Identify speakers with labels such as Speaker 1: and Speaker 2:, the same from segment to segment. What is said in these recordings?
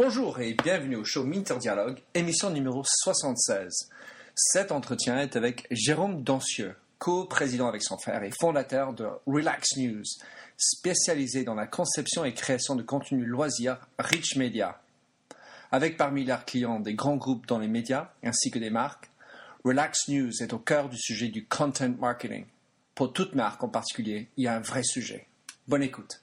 Speaker 1: Bonjour et bienvenue au show Minter Dialogue, émission numéro 76. Cet entretien est avec Jérôme Dancieux, co-président avec son frère et fondateur de Relax News, spécialisé dans la conception et création de contenu loisirs Rich Media. Avec parmi leurs clients des grands groupes dans les médias ainsi que des marques, Relax News est au cœur du sujet du content marketing. Pour toute marque en particulier, il y a un vrai sujet. Bonne écoute.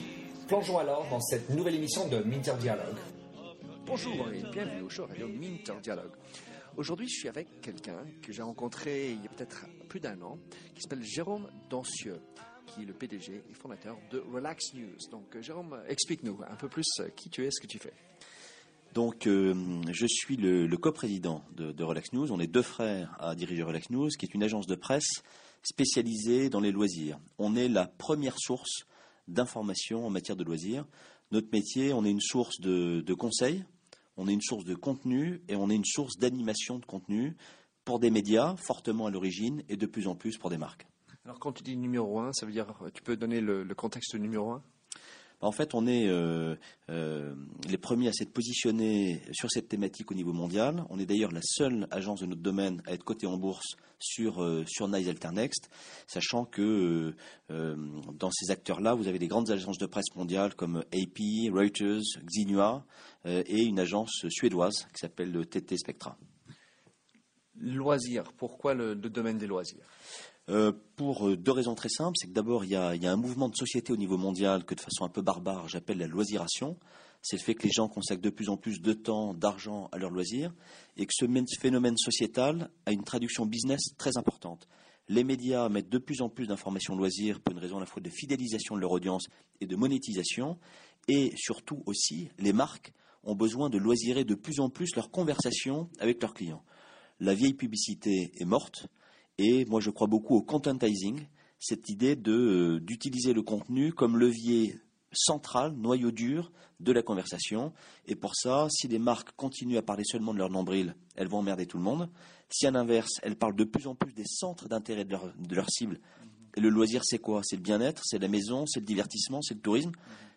Speaker 1: Plongeons alors dans cette nouvelle émission de Minter Dialogue. Bonjour et bienvenue au show radio Minter Dialogue. Aujourd'hui, je suis avec quelqu'un que j'ai rencontré il y a peut-être plus d'un an, qui s'appelle Jérôme Dancieux, qui est le PDG et fondateur de Relax News. Donc, euh, Jérôme, explique-nous un peu plus euh, qui tu es, ce que tu fais.
Speaker 2: Donc, euh, je suis le, le coprésident de, de Relax News. On est deux frères à diriger Relax News, qui est une agence de presse spécialisée dans les loisirs. On est la première source d'information en matière de loisirs. Notre métier, on est une source de, conseils, on est une source de contenu et on est une source d'animation de contenu pour des médias fortement à l'origine et de plus en plus pour des marques.
Speaker 1: Alors, quand tu dis numéro un, ça veut dire, tu peux donner le contexte numéro un?
Speaker 2: En fait, on est euh, euh, les premiers à s'être positionnés sur cette thématique au niveau mondial. On est d'ailleurs la seule agence de notre domaine à être cotée en bourse sur, euh, Nice Alternext, sachant que dans ces acteurs-là, vous avez des grandes agences de presse mondiales comme AP, Reuters, Xinhua et une agence suédoise qui s'appelle le TT Spectra.
Speaker 1: Loisirs, pourquoi le domaine des loisirs?
Speaker 2: Euh, pour euh, deux raisons très simples. C'est que d'abord, il y, a, un mouvement de société au niveau mondial que de façon un peu barbare, j'appelle la loisiration. C'est le fait que les gens consacrent de plus en plus de temps, d'argent à leurs loisirs et que ce phénomène sociétal a une traduction business très importante. Les médias mettent de plus en plus d'informations loisirs pour une raison à la fois de fidélisation de leur audience et de monétisation. Et surtout aussi, les marques ont besoin de loisirer de plus en plus leurs conversations avec leurs clients. La vieille publicité est morte. Et moi, je crois beaucoup au contentizing, cette idée euh, d'utiliser le contenu comme levier central, noyau dur de la conversation. Et pour ça, si les marques continuent à parler seulement de leur nombril, elles vont emmerder tout le monde. Si à l'inverse, elles parlent de plus en plus des centres d'intérêt de leur, de leur cible, et le loisir, c'est quoi? C'est le bien-être, c'est la maison, c'est le divertissement, c'est le tourisme.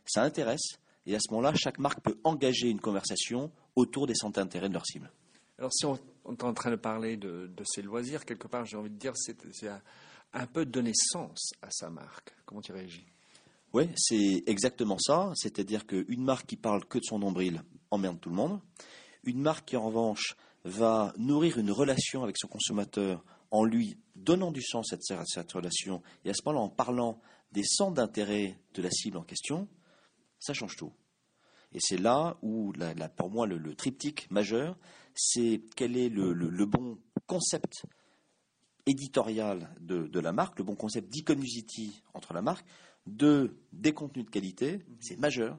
Speaker 2: Ça intéresse. Et à ce moment-là, chaque marque peut engager une conversation autour des centres d'intérêt de leur cible.
Speaker 1: Alors, si on, est en train de parler de, de ces loisirs, quelque part, j'ai envie de dire, c'est un, un peu donner sens à sa marque. Comment tu réagis?
Speaker 2: Oui, c'est exactement ça. C'est-à-dire qu'une marque qui parle que de son nombril emmerde tout le monde. Une marque qui, en revanche, va nourrir une relation avec son consommateur en lui donnant du sens à cette, à cette relation et à ce moment-là en parlant des centres d'intérêt de la cible en question, ça change tout. Et c'est là où, pour moi, le, le triptyque majeur, c'est quel est le, le- le bon concept éditorial de, de la marque, le bon concept d'iconicity entre la marque, de des contenus de qualité, c'est majeur.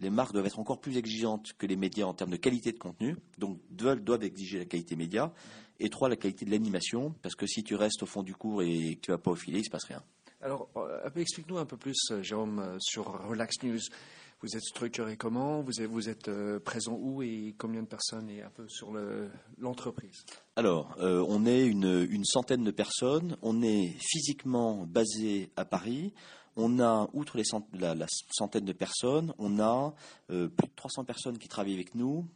Speaker 2: Les marques doivent être encore plus exigeantes que les médias en termes de qualité de contenu, donc doivent, doivent exiger la qualité média. Et trois, la qualité de l'animation, parce que si tu restes au fond du cours et que tu vas pas au filet, il se passe rien.
Speaker 1: Alors, euh, explique-nous un peu plus, euh, Jérôme, euh, sur Relax News. Vous êtes structuré comment? Vous êtes, euh, présent où et combien de personnes et un peu sur le- l'entreprise?
Speaker 2: Alors, euh, on est une, centaine de personnes. On est physiquement basé à Paris. On a, outre les cent- la, centaine de personnes, on a euh, plus de 300 personnes qui travaillent avec nous,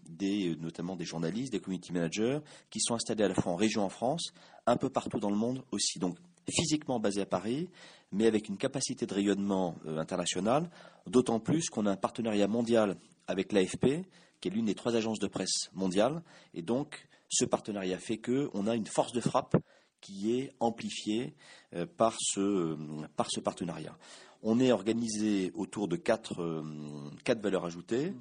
Speaker 2: notamment des journalistes, des community managers, qui sont installés à la fois en région en France, un peu partout dans le monde aussi. Donc, physiquement basé à Paris, mais avec une capacité de rayonnement euh, international, d'autant plus qu'on a un partenariat mondial avec l'AFP, qui est l'une des trois agences de presse mondiales, et donc ce partenariat fait que on a une force de frappe qui est amplifiée euh, par, ce, euh, par ce partenariat. On est organisé autour de quatre, quatre valeurs ajoutées.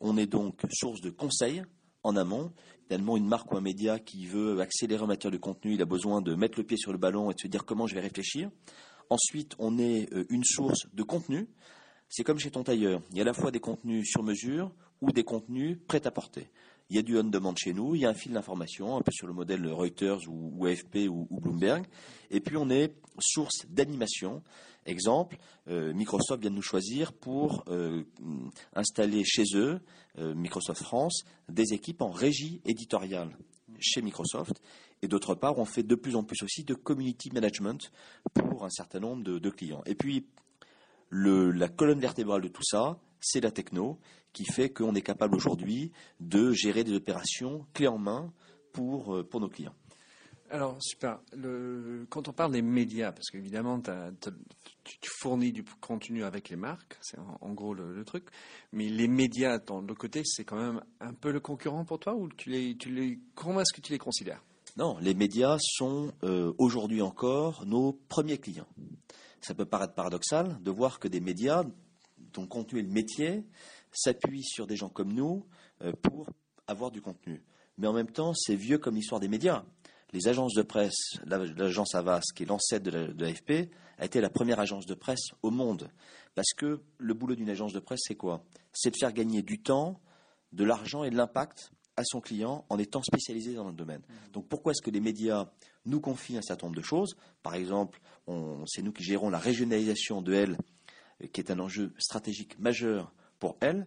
Speaker 2: On est donc source de conseils en amont. Tellement une marque ou un média qui veut accélérer en matière de contenu, il a besoin de mettre le pied sur le ballon et de se dire comment je vais réfléchir. Ensuite, on est euh, une source de contenu. C'est comme chez ton tailleur. Il y a à la fois des contenus sur mesure ou des contenus prêts à porter. Il y a du on-demand chez nous, il y a un fil d'information, un peu sur le modèle Reuters ou, AFP ou, Bloomberg. Et puis on est source d'animation. Exemple, euh, Microsoft vient de nous choisir pour euh, installer chez eux, euh, Microsoft France, des équipes en régie éditoriale chez Microsoft. Et d'autre part, on fait de plus en plus aussi de community management pour un certain nombre de, clients. Et puis, la colonne vertébrale de tout ça, c'est la techno qui fait qu'on est capable aujourd'hui de gérer des opérations clés en main pour, euh, pour nos clients.
Speaker 3: Alors, super. quand on parle des médias, parce qu'évidemment, tu, fournis du contenu avec les marques, c'est en, gros le, truc, mais les médias, de l'autre côté, c'est quand même un peu le concurrent pour toi ou tu les, tu les, comment est-ce que tu les considères?
Speaker 2: Non, les médias sont euh, aujourd'hui encore nos premiers clients. Ça peut paraître paradoxal de voir que des médias dont le contenu est le métier s'appuie sur des gens comme nous euh, pour avoir du contenu. Mais en même temps, c'est vieux comme l'histoire des médias. Les agences de presse, l'agence Avas, qui est l'ancêtre de l'AFP, a été la première agence de presse au monde. Parce que le boulot d'une agence de presse, c'est quoi? C'est de faire gagner du temps, de l'argent et de l'impact à son client en étant spécialisé dans le domaine. Mmh. Donc pourquoi est-ce que les médias nous confient un certain nombre de choses? Par exemple, c'est nous qui gérons la régionalisation de L, qui est un enjeu stratégique majeur pour elle,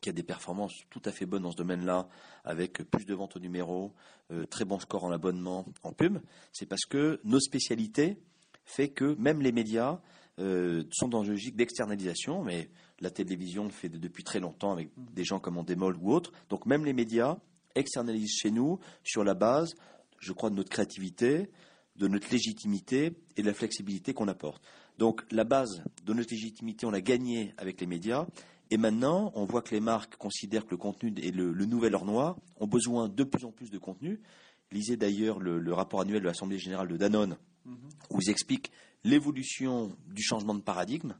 Speaker 2: qui a des performances tout à fait bonnes dans ce domaine-là, avec plus de ventes au numéro, euh, très bon score en abonnement, en pub, c'est parce que nos spécialités fait que même les médias euh, sont dans une logique d'externalisation, mais la télévision le fait depuis très longtemps avec des gens comme Endemol ou autres. Donc même les médias externalisent chez nous sur la base, je crois, de notre créativité, de notre légitimité et de la flexibilité qu'on apporte. Donc la base de notre légitimité, on l'a gagnée avec les médias et maintenant, on voit que les marques considèrent que le contenu est le, nouvel or noir, ont besoin de plus en plus de contenu. Lisez d'ailleurs le, rapport annuel de l'Assemblée générale de Danone, mhm. où ils expliquent l'évolution du changement de paradigme,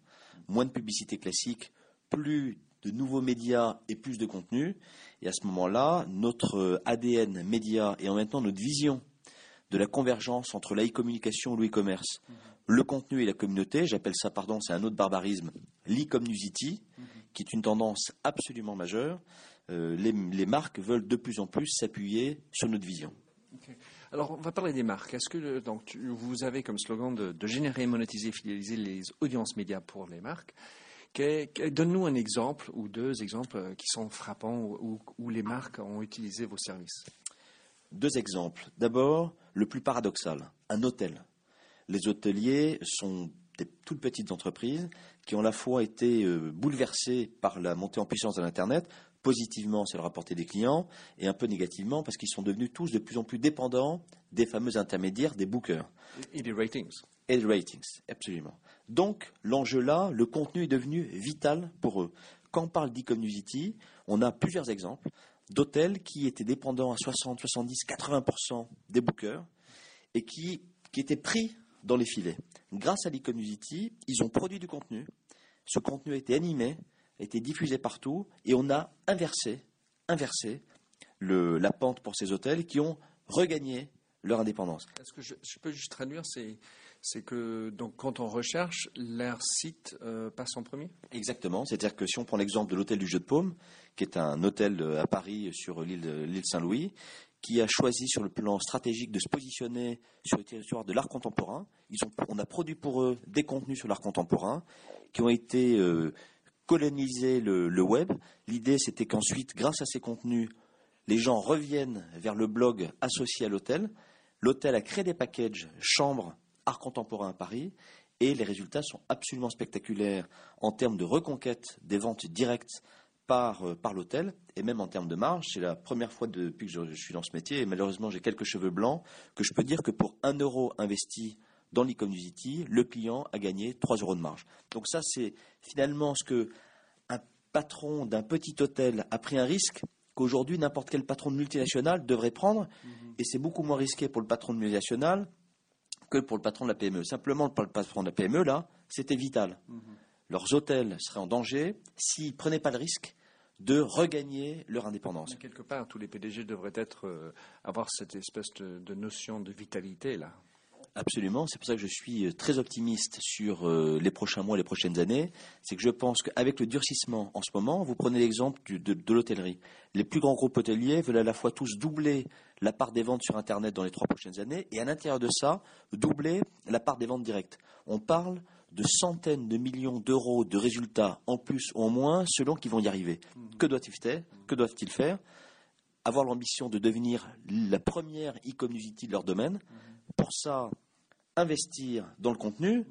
Speaker 2: moins de publicité classique, plus de nouveaux médias et plus de contenu. Et à ce moment-là, notre ADN média et en même temps notre vision de la convergence entre l'e-communication et le-commerce, mhm. Le contenu et la communauté, j'appelle ça, pardon, c'est un autre barbarisme, l'e-community, mhm qui est une tendance absolument majeure. Euh, les, marques veulent de plus en plus s'appuyer sur notre vision.
Speaker 3: Alors, on va parler des marques. Est-ce que donc, vous avez comme slogan de, générer, monétiser, fidéliser les audiences médias pour les marques Donne-nous un exemple ou deux exemples euh, qui sont frappants où, les marques ont utilisé vos services.
Speaker 2: Deux exemples. D'abord, le plus paradoxal, un hôtel. Les hôteliers sont des toutes petites entreprises qui ont à la fois été euh, bouleversées par la montée en puissance de l'Internet. Positivement, c'est le rapporté des clients, et un peu négativement, parce qu'ils sont devenus tous de plus en plus dépendants des fameux intermédiaires, des bookers.
Speaker 3: Et des ratings.
Speaker 2: Et des ratings, absolument. Donc, l'enjeu là, le contenu est devenu vital pour eux. Quand on parle d'e-community, on a plusieurs exemples d'hôtels qui étaient dépendants à 60, 70, 80% des bookers et qui, qui étaient pris dans les filets. Grâce à l'Ecomusity, ils ont produit du contenu. Ce contenu a été animé, a été diffusé partout, et on a inversé, inversé la pente pour ces hôtels qui ont regagné leur indépendance.
Speaker 3: Est-ce que je, peux juste traduire c'est que donc quand on recherche, leur site euh, passe en premier?
Speaker 2: Exactement. C'est-à-dire que si on prend l'exemple de l'hôtel du Jeu de Paume, qui est un hôtel à Paris sur l'île Saint-Louis, qui a choisi sur le plan stratégique de se positionner sur le territoire de l'art contemporain. on a produit pour eux des contenus sur l'art contemporain qui ont été euh, colonisés le, web. L'idée, c'était qu'ensuite, grâce à ces contenus, les gens reviennent vers le blog associé à l'hôtel. L'hôtel a créé des packages chambres art contemporain à Paris et les résultats sont absolument spectaculaires en termes de reconquête des ventes directes euh, par, l'hôtel, et même en termes de marge, c'est la première fois depuis que je, suis dans ce métier, et malheureusement j'ai quelques cheveux blancs, que je peux dire que pour un euro investi dans l'e-community, le client a gagné 3 euros de marge. Donc ça, c'est finalement ce que un patron d'un petit hôtel a pris un risque qu'aujourd'hui n'importe quel patron de multinationale devrait prendre, mhm. et c'est beaucoup moins risqué pour le patron de multinationale que pour le patron de la PME. Simplement, pour le patron de la PME, là, c'était vital. Mhm. Leurs hôtels seraient en danger s'ils ne prenaient pas le risque de regagner leur indépendance.
Speaker 3: quelque part, tous les PDG devraient être, euh, avoir cette espèce de, notion de vitalité là.
Speaker 2: Absolument, c'est pour ça que je suis euh, très optimiste sur euh, les prochains mois, les prochaines années. C'est que je pense qu'avec le durcissement en ce moment, vous prenez l'exemple de, de l'hôtellerie. Les plus grands groupes hôteliers veulent à la fois tous doubler la part des ventes sur Internet dans les trois prochaines années et à l'intérieur de ça, doubler la part des ventes directes. On parle de centaines de millions d'euros de résultats en plus ou en moins selon qu'ils vont y arriver. Que doivent-ils faire? Que doivent-ils faire? Avoir l'ambition de devenir la première e-community de leur domaine. Pour ça, investir dans le contenu,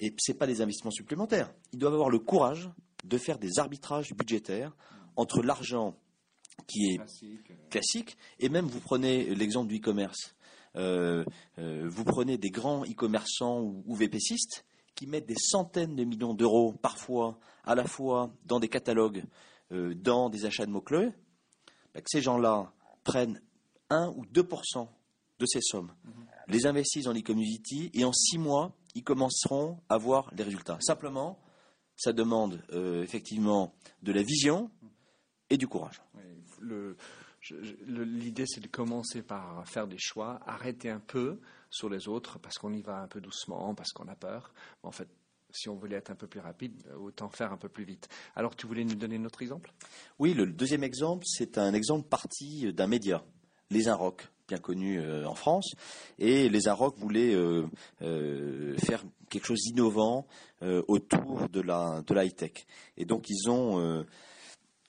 Speaker 2: et ce n'est pas des investissements supplémentaires. Ils doivent avoir le courage de faire des arbitrages budgétaires entre l'argent qui est classique, et même vous prenez l'exemple du e-commerce. Euh, euh, vous prenez des grands e-commerçants ou, ou VPCistes qui mettent des centaines de millions d'euros parfois à la fois dans des catalogues, euh, dans des achats de mots-clés, bah, que ces gens-là prennent 1 ou 2% de ces sommes, les investissent dans l'e-community et en six mois, ils commenceront à voir les résultats. Simplement, ça demande euh, effectivement de la vision et du courage.
Speaker 1: L'idée, c'est de commencer par faire des choix, arrêter un peu sur les autres parce qu'on y va un peu doucement, parce qu'on a peur. Mais en fait, si on voulait être un peu plus rapide, autant faire un peu plus vite. Alors, tu voulais nous donner notre exemple?
Speaker 2: Oui, le deuxième exemple, c'est un exemple parti d'un média, les Inrock, bien connu euh, en France. Et les Inrock voulaient euh, euh, faire quelque chose d'innovant euh, autour de la, de la high-tech. Et donc, ils ont euh,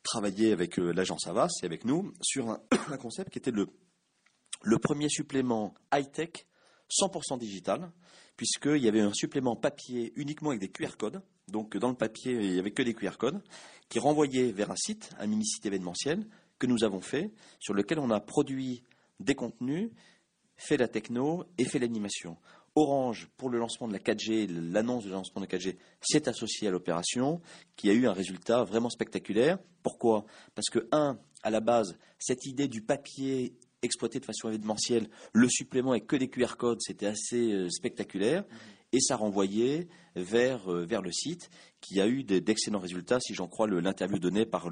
Speaker 2: travaillé avec euh, l'agence Avas et avec nous sur un, un concept qui était le, le premier supplément high-tech 100% digital, puisqu'il y avait un supplément papier uniquement avec des QR codes. Donc, dans le papier, il n'y avait que des QR codes qui renvoyait vers un site, un mini-site événementiel que nous avons fait, sur lequel on a produit des contenus, fait la techno et fait l'animation. Orange, pour le lancement de la 4G, l'annonce du lancement de la 4G, s'est associé à l'opération, qui a eu un résultat vraiment spectaculaire. Pourquoi? Parce que, un, à la base, cette idée du papier exploité de façon événementielle, le supplément avec que des QR codes, c'était assez euh, spectaculaire. Et ça renvoyait vers, euh, vers le site qui a eu d'excellents résultats, si j'en crois l'interview donnée par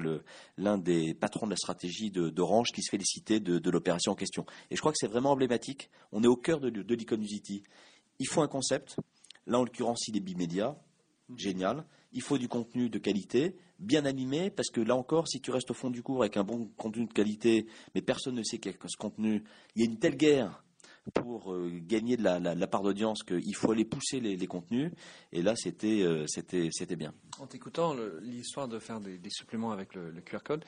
Speaker 2: l'un des patrons de la stratégie d'Orange qui se félicitait de, de l'opération en question. Et je crois que c'est vraiment emblématique. On est au cœur de, de l'Iconusity. Il faut un concept. Là, en l'occurrence, il est bimédia. Génial. Il faut du contenu de qualité, bien animé, parce que là encore, si tu restes au fond du cours avec un bon contenu de qualité, mais personne ne sait quel est ce contenu, il y a une telle guerre pour euh, gagner de la, part d'audience qu'il faut aller pousser les, contenus. Et là, c'était euh, bien.
Speaker 1: En t'écoutant l'histoire de faire des, suppléments avec le, le QR code,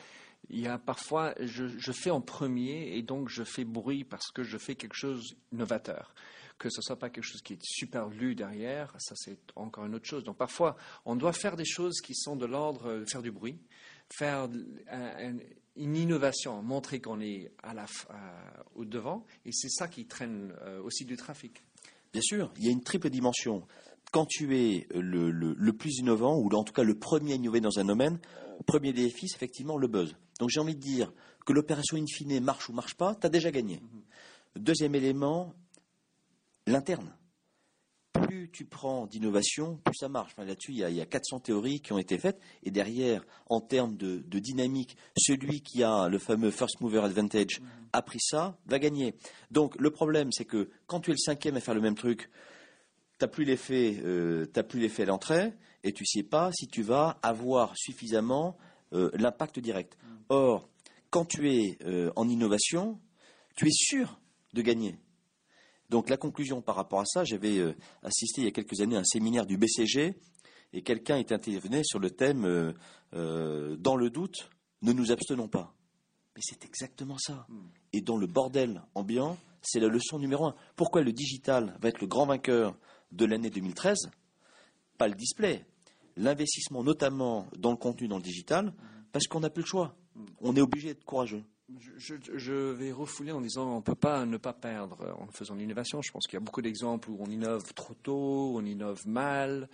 Speaker 1: il y a parfois, je, je fais en premier et donc je fais bruit parce que je fais quelque chose novateur. Que ce soit pas quelque chose qui est super lu derrière, ça c'est encore une autre chose. Donc parfois, on doit faire des choses qui sont de l'ordre de faire du bruit, faire un- un- une innovation, montrer qu'on est à la, à- au devant, et c'est ça qui traîne euh, aussi du trafic.
Speaker 2: Bien sûr, il y a une triple dimension. Quand tu es le, le- le plus innovant, ou en tout cas le premier à innover dans un domaine, premier défi, c'est effectivement le buzz. Donc j'ai envie de dire que l'opération in fine marche ou marche pas, tu as déjà gagné. Deuxième élément, l'interne. Plus tu prends d'innovation, plus ça marche. Enfin, Là-dessus, il y, a, il y a 400 théories qui ont été faites. Et derrière, en termes de, de dynamique, celui qui a le fameux first mover advantage a pris ça, va gagner. Donc le problème, c'est que quand tu es le cinquième à faire le même truc, t'as plus l'effet, euh, t'as plus l'effet à l'entrée, et tu sais pas si tu vas avoir suffisamment euh, l'impact direct. Or, quand tu es euh, en innovation, tu es sûr de gagner. Donc la conclusion par rapport à ça, j'avais euh, assisté il y a quelques années à un séminaire du BCG et quelqu'un était intervenu sur le thème euh, euh, dans le doute, ne nous abstenons pas. Mais c'est exactement ça. Et dans le bordel ambiant, c'est la leçon numéro un. Pourquoi le digital va être le grand vainqueur de l'année 2013 Pas le display, l'investissement notamment dans le contenu dans le digital, parce qu'on n'a plus le choix. On est obligé d'être courageux.
Speaker 1: Je, vais refouler en disant on ne peut pas ne pas perdre en faisant l'innovation. Je pense qu'il y a beaucoup d'exemples où on innove trop tôt, on innove mal,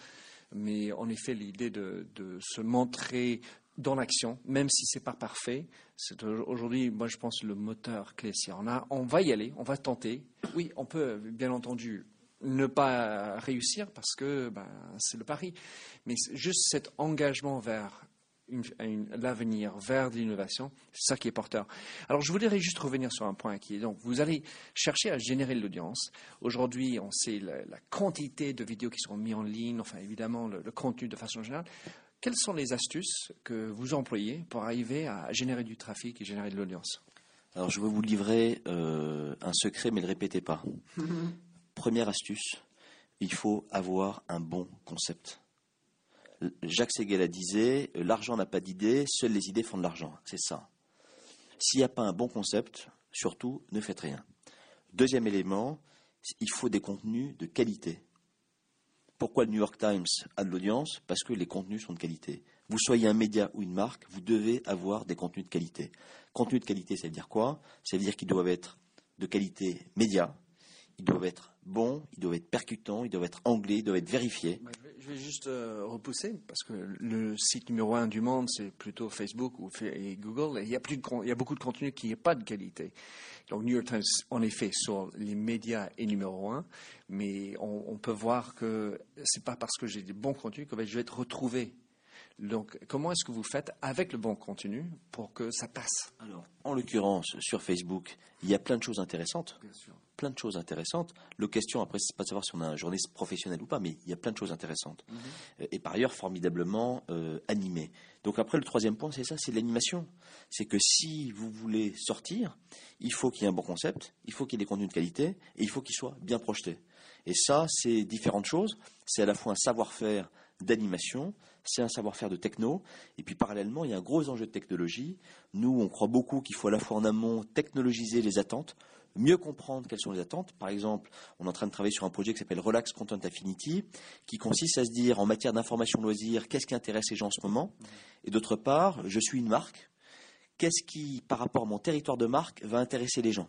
Speaker 1: mais en effet l'idée de, se montrer dans l'action, même si c'est pas parfait, c'est au- aujourd'hui, moi je pense le moteur clé. Si on a, on va y aller, on va tenter. Oui, on peut bien entendu ne pas réussir parce que ben, c'est le pari, mais juste cet engagement vers l'avenir vers l'innovation, c'est ça qui est porteur. Alors, je voudrais juste revenir sur un point qui est donc, vous allez chercher à générer l'audience. Aujourd'hui, on sait la, quantité de vidéos qui sont mises en ligne, enfin, évidemment, le, contenu de façon générale. Quelles sont les astuces que vous employez pour arriver à générer du trafic et générer de l'audience?
Speaker 2: Alors, je vais vous livrer euh, un secret, mais ne le répétez pas. Première astuce, il faut avoir un bon concept. Jacques Seguela disait L'argent n'a pas d'idée, seules les idées font de l'argent. C'est ça. S'il n'y a pas un bon concept, surtout, ne faites rien. Deuxième élément, il faut des contenus de qualité. Pourquoi le New York Times a de l'audience? Parce que les contenus sont de qualité. Vous soyez un média ou une marque, vous devez avoir des contenus de qualité. Contenus de qualité, ça veut dire quoi? Ça veut dire qu'ils doivent être de qualité média, ils doivent être bons, ils doivent être percutants, ils doivent être anglais, ils doivent être vérifiés.
Speaker 1: Je vais juste euh, repousser, parce que le site numéro un du monde, c'est plutôt Facebook ou et Google. Et il, y a beaucoup de contenu qui n'est pas de qualité. Donc New York Times, en effet, sur les médias est numéro un, mais on, peut voir que c'est pas parce que j'ai des bons contenus que je vais être retrouvé donc, comment est-ce que vous faites avec le bon contenu pour que ça passe?
Speaker 2: Alors, en l'occurrence, sur Facebook, il y a plein de choses intéressantes. Bien sûr. Plein de choses intéressantes. Le question, après, c'est pas de savoir si on a un journaliste professionnel ou pas, mais il y a plein de choses intéressantes. Mhm. Et par ailleurs, formidablement euh, animé. Donc, après, le troisième point, c'est ça, c'est l'animation. C'est que si vous voulez sortir, il faut qu'il y ait un bon concept, il faut qu'il y ait des contenus de qualité, et il faut qu'ils soient bien projetés. Et ça, c'est différentes choses. C'est à la fois un savoir-faire d'animation, c'est un savoir-faire de techno. Et puis parallèlement, il y a un gros enjeu de technologie. Nous, on croit beaucoup qu'il faut à la fois en amont technologiser les attentes, mieux comprendre quelles sont les attentes. Par exemple, on est en train de travailler sur un projet qui s'appelle Relax Content Affinity, qui consiste à se dire en matière d'information loisirs, qu'est-ce qui intéresse les gens en ce moment? Et d'autre part, je suis une marque. Qu'est-ce qui, par rapport à mon territoire de marque, va intéresser les gens?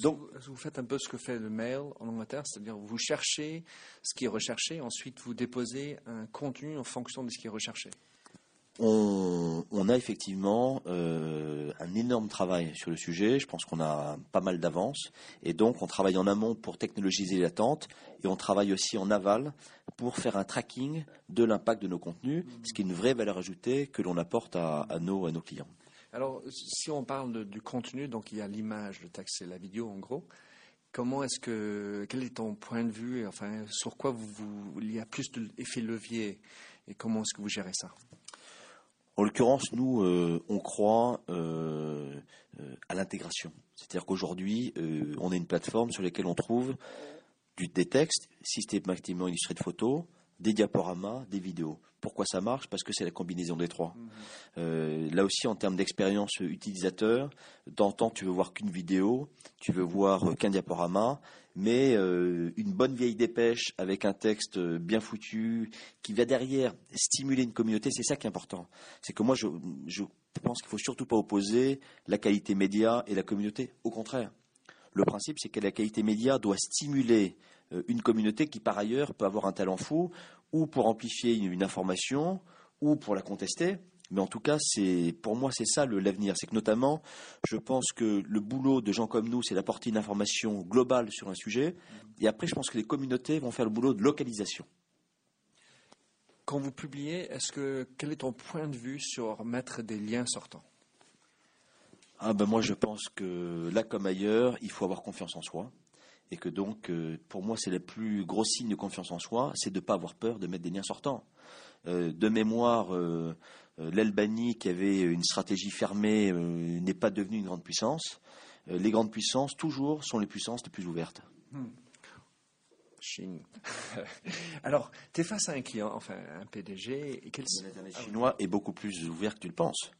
Speaker 1: Donc, vous faites un peu ce que fait le mail en Angleterre, c'est-à-dire vous cherchez ce qui est recherché, ensuite vous déposez un contenu en fonction de ce qui est recherché?
Speaker 2: On, a effectivement euh, un énorme travail sur le sujet. Je pense qu'on a pas mal d'avance. Et donc, on travaille en amont pour technologiser l'attente et on travaille aussi en aval pour faire un tracking de l'impact de nos contenus, ce qui est une vraie valeur ajoutée que l'on apporte à, nos, à nos clients.
Speaker 1: Alors, si on parle du contenu, donc il y a l'image, le texte et la vidéo en gros. Comment est-ce que, quel est ton point de vue, enfin, sur quoi vous, il y a plus d'effet levier et comment est-ce que vous gérez ça?
Speaker 2: En l'occurrence, nous, euh, on croit euh, euh, à l'intégration. C'est-à-dire qu'aujourd'hui, on est une plateforme sur laquelle on trouve des textes systématiquement illustrés de photos, des diaporamas, des vidéos. Pourquoi ça marche? Parce que c'est la combinaison des trois. Mhm. Euh, là aussi, en termes d'expérience utilisateur, d'antan, tu veux voir qu'une vidéo, tu veux voir qu'un diaporama, mais euh, une bonne vieille dépêche avec un texte bien foutu qui va derrière stimuler une communauté, c'est ça qui est important. C'est que moi, je, je pense qu'il faut surtout pas opposer la qualité média et la communauté. Au contraire, le principe, c'est que la qualité média doit stimuler une communauté qui, par ailleurs, peut avoir un talent fou, ou pour amplifier une, information, ou pour la contester. Mais en tout cas, c'est pour moi, c'est ça l'avenir. C'est que notamment, je pense que le boulot de gens comme nous, c'est d'apporter une information globale sur un sujet. Et après, je pense que les communautés vont faire le boulot de localisation.
Speaker 1: Quand vous publiez, est-ce que quel est ton point de vue sur mettre des liens sortants?
Speaker 2: Ah ben moi, je pense que là comme ailleurs, il faut avoir confiance en soi et que donc, euh, pour moi, c'est le plus gros signe de confiance en soi, c'est de ne pas avoir peur de mettre des liens sortants. Euh, de mémoire, euh, l'Albanie, qui avait une stratégie fermée, n'est pas devenue une grande puissance. les grandes puissances, toujours, sont les puissances les plus ouvertes. Hmm.
Speaker 1: Chine. Alors, tu es face à un client, enfin un PDG, et quel...
Speaker 2: L'Internet chinois est beaucoup plus ouvert que tu le penses.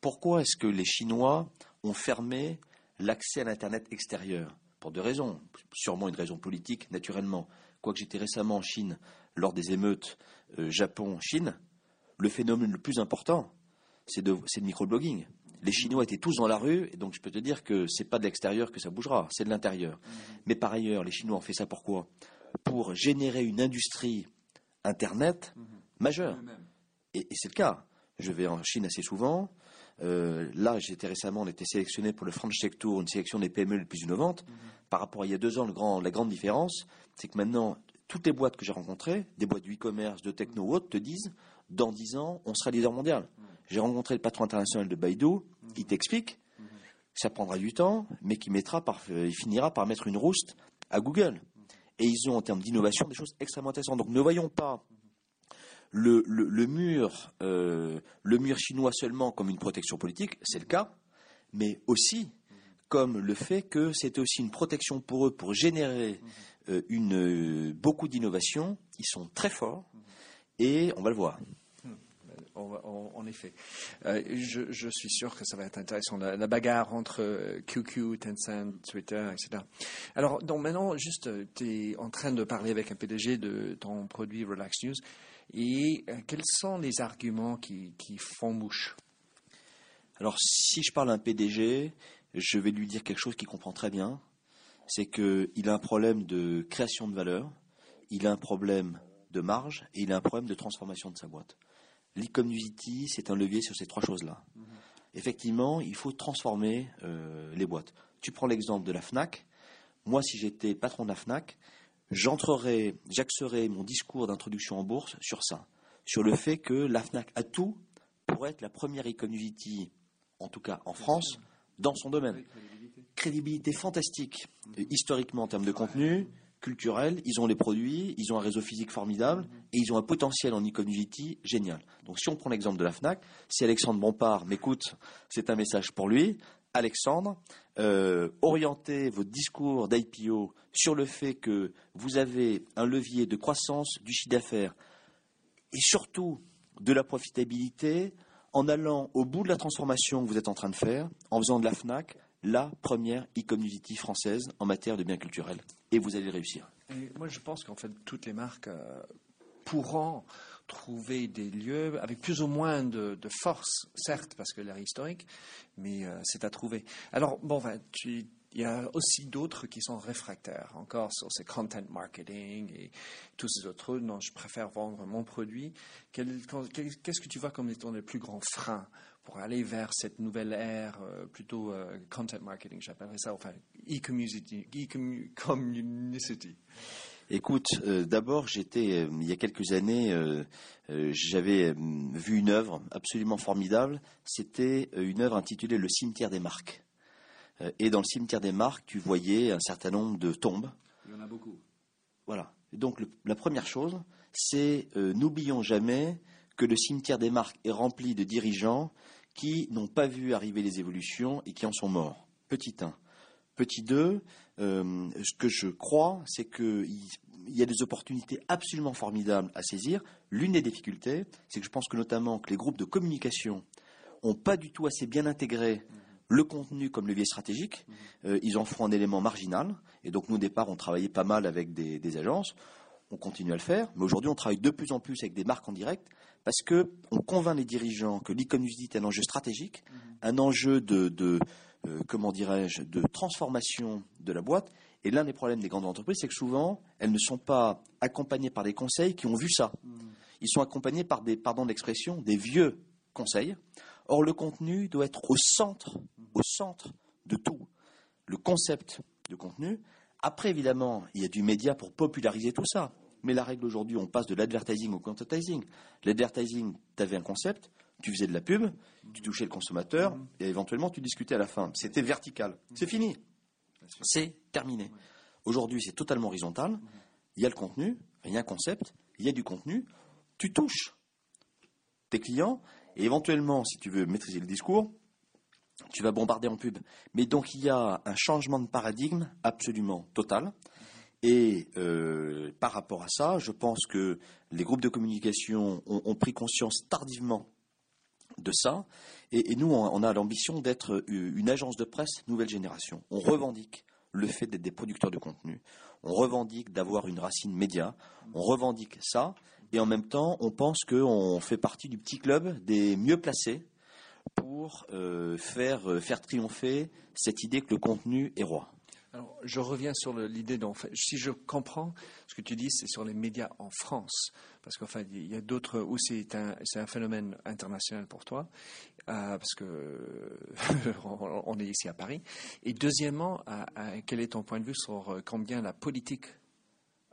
Speaker 2: Pourquoi est-ce que les Chinois ont fermé l'accès à l'Internet extérieur? Pour deux raisons. Sûrement une raison politique, naturellement. Quoique j'étais récemment en Chine lors des émeutes euh, Japon-Chine, le phénomène le plus important, c'est le microblogging. Les Chinois étaient tous dans la rue, et donc je peux te dire que c'est pas de l'extérieur que ça bougera, c'est de l'intérieur. Mais par ailleurs, les Chinois ont fait ça pourquoi? Pour générer une industrie Internet majeure. Et, et c'est le cas. Je vais en Chine assez souvent. Euh, là, j'étais récemment, on était sélectionné pour le French Tech Tour, une sélection des PME les plus innovantes. Par rapport à il y a deux ans, le grand, la grande différence, c'est que maintenant, toutes les boîtes que j'ai rencontrées, des boîtes du e-commerce, de techno ou autres, te disent, dans dix ans, on sera leader mondial. J'ai rencontré le patron international de Baidu, qui t'explique, ça prendra du temps, mais qui mettra par, euh, il finira par mettre une rouste à Google. Et ils ont, en termes d'innovation, des choses extrêmement intéressantes. Donc ne voyons pas le, mur, euh, le mur chinois seulement comme une protection politique, c'est le cas, mais aussi comme le fait que c'était aussi une protection pour eux pour générer euh, euh, beaucoup d'innovation. Ils sont très forts et on va le voir.
Speaker 1: On- en effet. Je, suis sûr que ça va être intéressant, la, la bagarre entre QQ, Tencent, Twitter, etc. Alors, donc maintenant, juste, tu es en train de parler avec un PDG de ton produit Relax News. Et euh, quels sont les arguments qui, qui font mouche?
Speaker 2: Alors, si je parle à un PDG, je vais lui dire quelque chose qu'il comprend très bien. C'est qu'il a un problème de création de valeur, il a un problème de marge et il a un problème de transformation de sa boîte. L'e-community, c'est un levier sur ces trois choses-là. Effectivement, il faut transformer euh, les boîtes. Tu prends l'exemple de la FNAC. Moi, si j'étais patron de la FNAC, j'entrerais, j'axerais mon discours d'introduction en bourse sur ça, sur le fait que la FNAC a tout pour être la première e-community, en tout cas en France, dans son domaine. Crédibilité fantastique, historiquement en termes de contenu, culturel, ils ont les produits, ils ont un réseau physique formidable et ils ont un potentiel en e-community génial. Donc si on prend l'exemple de la FNAC, si Alexandre Bompard m'écoute, c'est un message pour lui. Alexandre, euh, orientez votre discours d'IPO sur le fait que vous avez un levier de croissance du chiffre d'affaires et surtout de la profitabilité en allant au bout de la transformation que vous êtes en train de faire, en faisant de la FNAC la première e-community française en matière de biens culturels. Et vous allez réussir.
Speaker 1: Moi, je pense qu'en fait, toutes les marques euh, pourront trouver des lieux avec plus ou moins de, force, certes, parce que est historique, mais euh, c'est à trouver. Alors, bon, il y a aussi d'autres qui sont réfractaires, encore sur ces content marketing et tous ces autres trucs. Non, je préfère vendre mon produit. Qu'est-ce que tu vois comme étant les plus grands freins pour aller vers cette nouvelle ère, euh, plutôt euh, content marketing, j'appellerais ça, enfin, e-community, e-community.
Speaker 2: Écoute, euh, d'abord, j'étais euh, il y a quelques années, euh, j'avais vu une œuvre absolument formidable. C'était une œuvre intitulée Le cimetière des marques. Et dans le cimetière des marques, tu voyais un certain nombre de tombes.
Speaker 1: Il y en a beaucoup.
Speaker 2: Voilà. Et Donc le- la première chose, c'est n'oublions jamais que le cimetière des marques est rempli de dirigeants qui n'ont pas vu arriver les évolutions et qui en sont morts. Petit 1. Petit 2, euh, ce que je crois, c'est qu'il il y a des opportunités absolument formidables à saisir. L'une des difficultés, c'est que je pense que notamment que les groupes de communication ont pas du tout assez bien intégré le contenu comme levier stratégique. Euh, ils en font un élément marginal. Et donc, nous, au départ, on travaillait pas mal avec des, agences. On continue à le faire. Mais aujourd'hui, on travaille de plus en plus avec des marques en direct parce que on convainc les dirigeants que l'e-community est un enjeu stratégique, un enjeu de, comment dirais-je, de transformation de la boîte. Et l'un des problèmes des grandes entreprises, c'est que souvent, elles ne sont pas accompagnées par des conseils qui ont vu ça. Ils sont accompagnés par des, pardon l'expression, des vieux conseils. Or, le contenu doit être au centre, au centre de tout. Le concept de contenu. Après, évidemment, il y a du média pour populariser tout ça. Mais la règle aujourd'hui, on passe de l'advertising au quantitizing. L'advertising, tu avais un concept, tu faisais de la pub, tu touchais le consommateur, et éventuellement tu discutais à la fin. C'était vertical. C'est fini. C'est terminé. Aujourd'hui, c'est totalement horizontal. Il y a le contenu, il y a un concept, il y a du contenu. Tu touches tes clients, et éventuellement, si tu veux maîtriser le discours, tu vas bombarder en pub. Mais donc, il y a un changement de paradigme absolument total. Et par rapport à ça, je pense que les groupes de communication ont pris conscience tardivement de ça. Et, nous, on, a l'ambition d'être une agence de presse nouvelle génération. On revendique le fait d'être des producteurs de contenu. On revendique d'avoir une racine média. On revendique ça. Et en même temps, on pense qu'on fait partie du petit club des mieux placés pour euh, euh, faire triompher cette idée que le contenu est roi.
Speaker 1: Alors, je reviens sur l'idée dont, si je comprends ce que tu dis, c'est sur les médias en France, parce qu'enfin, il y a d'autres où c'est un, phénomène international pour toi, euh, parce que on est ici à Paris. Et deuxièmement, quel est ton point de vue sur euh, combien la politique,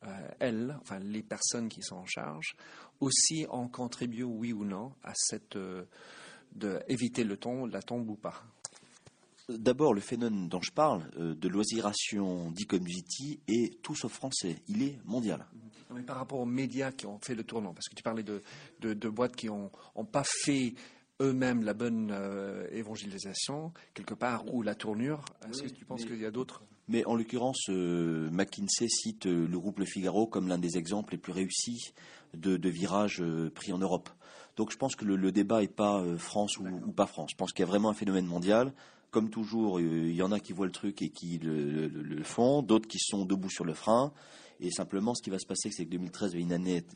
Speaker 1: euh, elle, enfin les personnes qui sont en charge, aussi ont contribué, oui ou non, à cette d'éviter le ton, la tombe ou pas?
Speaker 2: D'abord, le phénomène dont je parle, euh, de l'oisiration d'e-community, est tout sauf français. Il est mondial.
Speaker 1: Mais par rapport aux médias qui ont fait le tournant, parce que tu parlais de, de, boîtes qui n'ont ont pas fait eux-mêmes la bonne euh, évangélisation, quelque part, ou la tournure. Est-ce que tu penses qu'il y a d'autres?
Speaker 2: Mais en l'occurrence, euh, McKinsey cite le groupe Le Figaro comme l'un des exemples les plus réussis de, de virage pris en Europe. Donc je pense que le, débat n'est pas France ou, ou, pas France. Je pense qu'il y a vraiment un phénomène mondial comme toujours, il y en a qui voient le truc et qui le, font, d'autres qui sont debout sur le frein. Et simplement, ce qui va se passer, c'est que 2013 va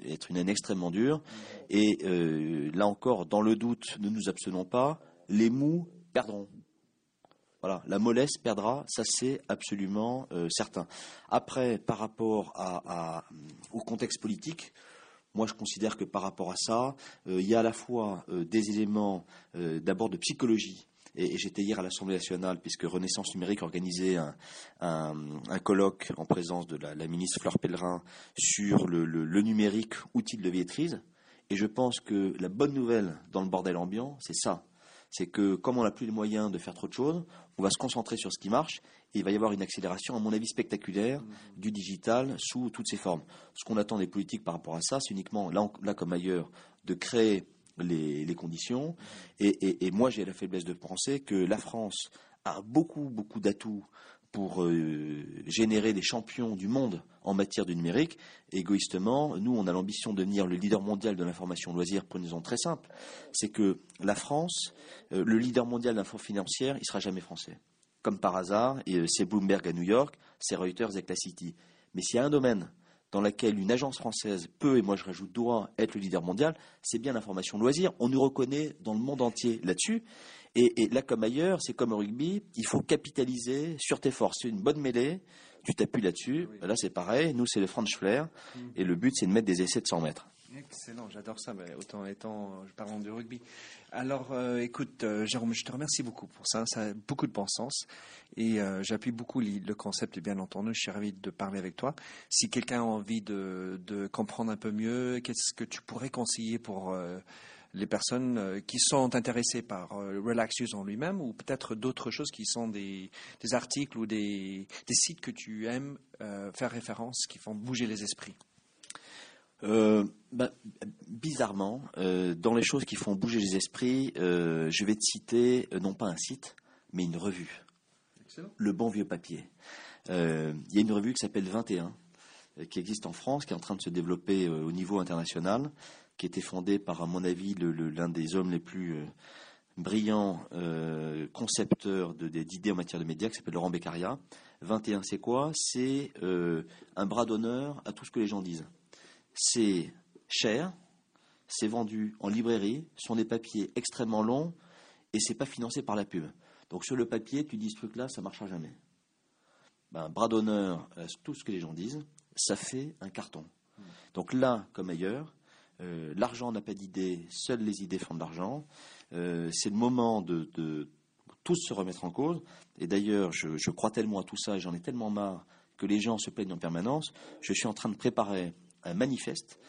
Speaker 2: être une année extrêmement dure. Et euh, là encore, dans le doute, ne nous abstenons pas. Les mous perdront. Voilà, la mollesse perdra, ça c'est absolument euh, certain. Après, par rapport au contexte politique, moi je considère que par rapport à ça, euh, il y a à la fois des éléments d'abord de psychologie et, j'étais hier à l'Assemblée nationale, puisque Renaissance numérique organisait un, un, colloque en présence de la, ministre Fleur Pellerin sur le, numérique, outil de levier Et je pense que la bonne nouvelle dans le bordel ambiant, c'est ça. C'est que comme on n'a plus les moyens de faire trop de choses, on va se concentrer sur ce qui marche et il va y avoir une accélération, à mon avis, spectaculaire du digital sous toutes ses formes. Ce qu'on attend des politiques par rapport à ça, c'est uniquement, là comme ailleurs, de créer les, conditions. Et, moi, j'ai la faiblesse de penser que la France a beaucoup, beaucoup d'atouts pour euh, générer des champions du monde en matière du numérique. Égoïstement, nous, on a l'ambition de devenir le leader mondial de l'information loisir pour une raison très simple. C'est que la France, euh, le leader mondial d'info financière, il sera jamais français. Comme par hasard, euh, c'est Bloomberg à New York, c'est Reuters avec la City. Mais s'il y a un domaine dans laquelle une agence française peut, et moi je rajoute doit, être le leader mondial, c'est bien l'information loisir. On nous reconnaît dans le monde entier là-dessus. Et, là comme ailleurs, c'est comme au rugby, il faut capitaliser sur tes forces. C'est une bonne mêlée, tu t'appuies là-dessus. Là c'est pareil, nous c'est le French Flair, mm. et le but c'est de mettre des essais de 100 mètres.
Speaker 1: Excellent, j'adore ça, mais autant étant, je parle du rugby. Alors, euh, écoute, euh, Jérôme, je te remercie beaucoup pour ça. Ça a beaucoup de bon sens. Et euh, j'appuie beaucoup le concept, bien entendu. Je suis ravi de parler avec toi. Si quelqu'un a envie de, comprendre un peu mieux, qu'est-ce que tu pourrais conseiller pour les personnes qui sont intéressées par Relaxius en lui-même ou peut-être d'autres choses qui sont des, articles ou des, des, sites que tu aimes faire référence, qui font bouger les esprits?
Speaker 2: Euh, ben, bizarrement, euh, dans les choses qui font bouger les esprits, euh, je vais te citer non pas un site, mais une revue. Le bon vieux papier. Il y a une revue qui s'appelle 21, qui existe en France, qui est en train de se développer au niveau international, qui a été fondée par, à mon avis, l'un des hommes les plus brillants concepteurs d'idées en matière de médias, qui s'appelle Laurent Beccaria. 21, c'est quoi? C'est un bras d'honneur à tout ce que les gens disent c'est cher, c'est vendu en librairie, ce sont des papiers extrêmement longs et c'est pas financé par la pub. Donc sur le papier, tu dis ce truc-là, ça marchera jamais. Ben, bras d'honneur à tout ce que les gens disent, ça fait un carton. Donc là, comme ailleurs, euh, l'argent n'a pas d'idée, seules les idées font de l'argent. Euh, c'est le moment de, tous se remettre en cause. Et d'ailleurs, je, je crois tellement à tout ça j'en ai tellement marre que les gens se plaignent en permanence. Je suis en train de préparer un manifeste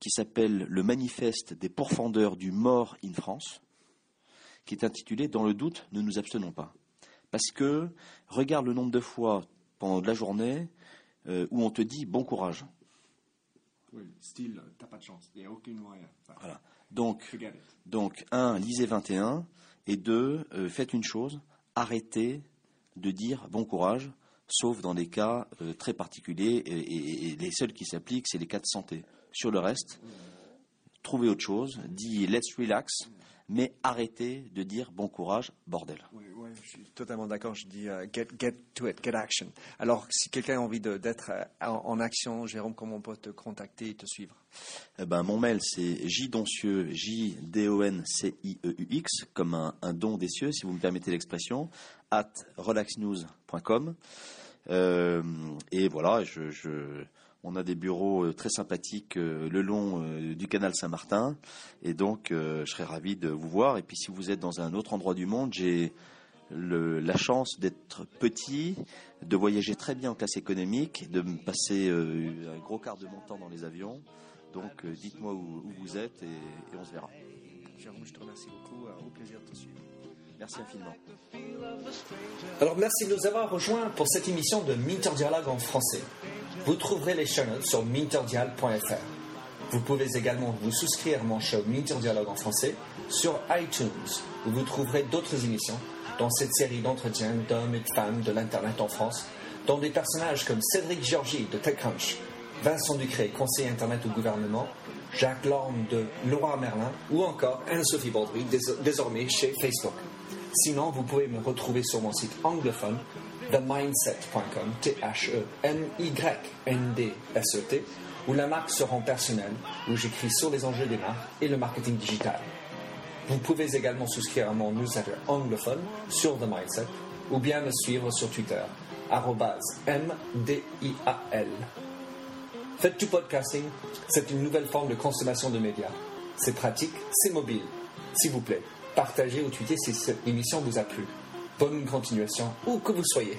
Speaker 2: qui s'appelle le manifeste des pourfendeurs du mort in France, qui est intitulé Dans le doute, ne nous abstenons pas. Parce que regarde le nombre de fois pendant la journée euh, où on te dit bon courage.
Speaker 1: Oui, style, t'as pas de chance, il n'y a aucune moyen.
Speaker 2: voilà. Donc, donc, un, lisez 21, et deux, euh, faites une chose, arrêtez de dire bon courage, sauf dans des cas très particuliers, et, les seuls qui s'appliquent, c'est les cas de santé. Sur le reste, trouvez autre chose, dit let's relax, mais arrêtez de dire bon courage, bordel.
Speaker 4: Oui, oui je suis totalement d'accord. Je dis euh, get, get to it, get action. Alors, si quelqu'un a envie d'être euh, en, action, Jérôme, comment on peut te contacter et te suivre?
Speaker 2: Eh ben, Mon mail, c'est jdoncieux, J-D-O-N-C-I-E-U-X, comme un, don des cieux, si vous me permettez l'expression, at relaxnews.com. Euh, et voilà, on a des bureaux euh, très sympathiques euh, le long du canal Saint-Martin. Et donc, je serais ravi de vous voir. Et puis, si vous êtes dans un autre endroit du monde, j'ai la chance d'être petit, de voyager très bien en classe économique, de passer un gros quart de mon temps dans les avions. Donc, dites-moi où, vous êtes et, et, on se verra.
Speaker 4: Jérôme, je te remercie beaucoup. Au plaisir de te suivre.
Speaker 2: Merci.
Speaker 1: Alors, merci de nous avoir rejoints pour cette émission de Minter Dialogue en français. Vous trouverez les show notes sur minterdial.fr. Vous pouvez également vous souscrire à mon show Minter Dialogue en français sur iTunes, où vous trouverez d'autres émissions dans cette série d'entretiens d'hommes et de femmes de l'Internet en France, dont des personnages comme Cédric Georgie de TechCrunch, Vincent Ducré, conseiller Internet au gouvernement, Jacques Lorme de Laura Merlin ou encore Anne-Sophie Baudry, désormais chez Facebook. Sinon, vous pouvez me retrouver sur mon site anglophone themindset.com, T-H-E-M-Y-N-D-S-E-T, où la marque se rend personnelle, où j'écris sur les enjeux des marques et le marketing digital. Vous pouvez également souscrire à mon newsletter anglophone sur The Mindset ou bien me suivre sur Twitter, MDIAL. Faites du podcasting, c'est une nouvelle forme de consommation de médias. C'est pratique, c'est mobile. S'il vous plaît, partagez ou tweetez si cette émission vous a plu. Bonne continuation, où que vous soyez.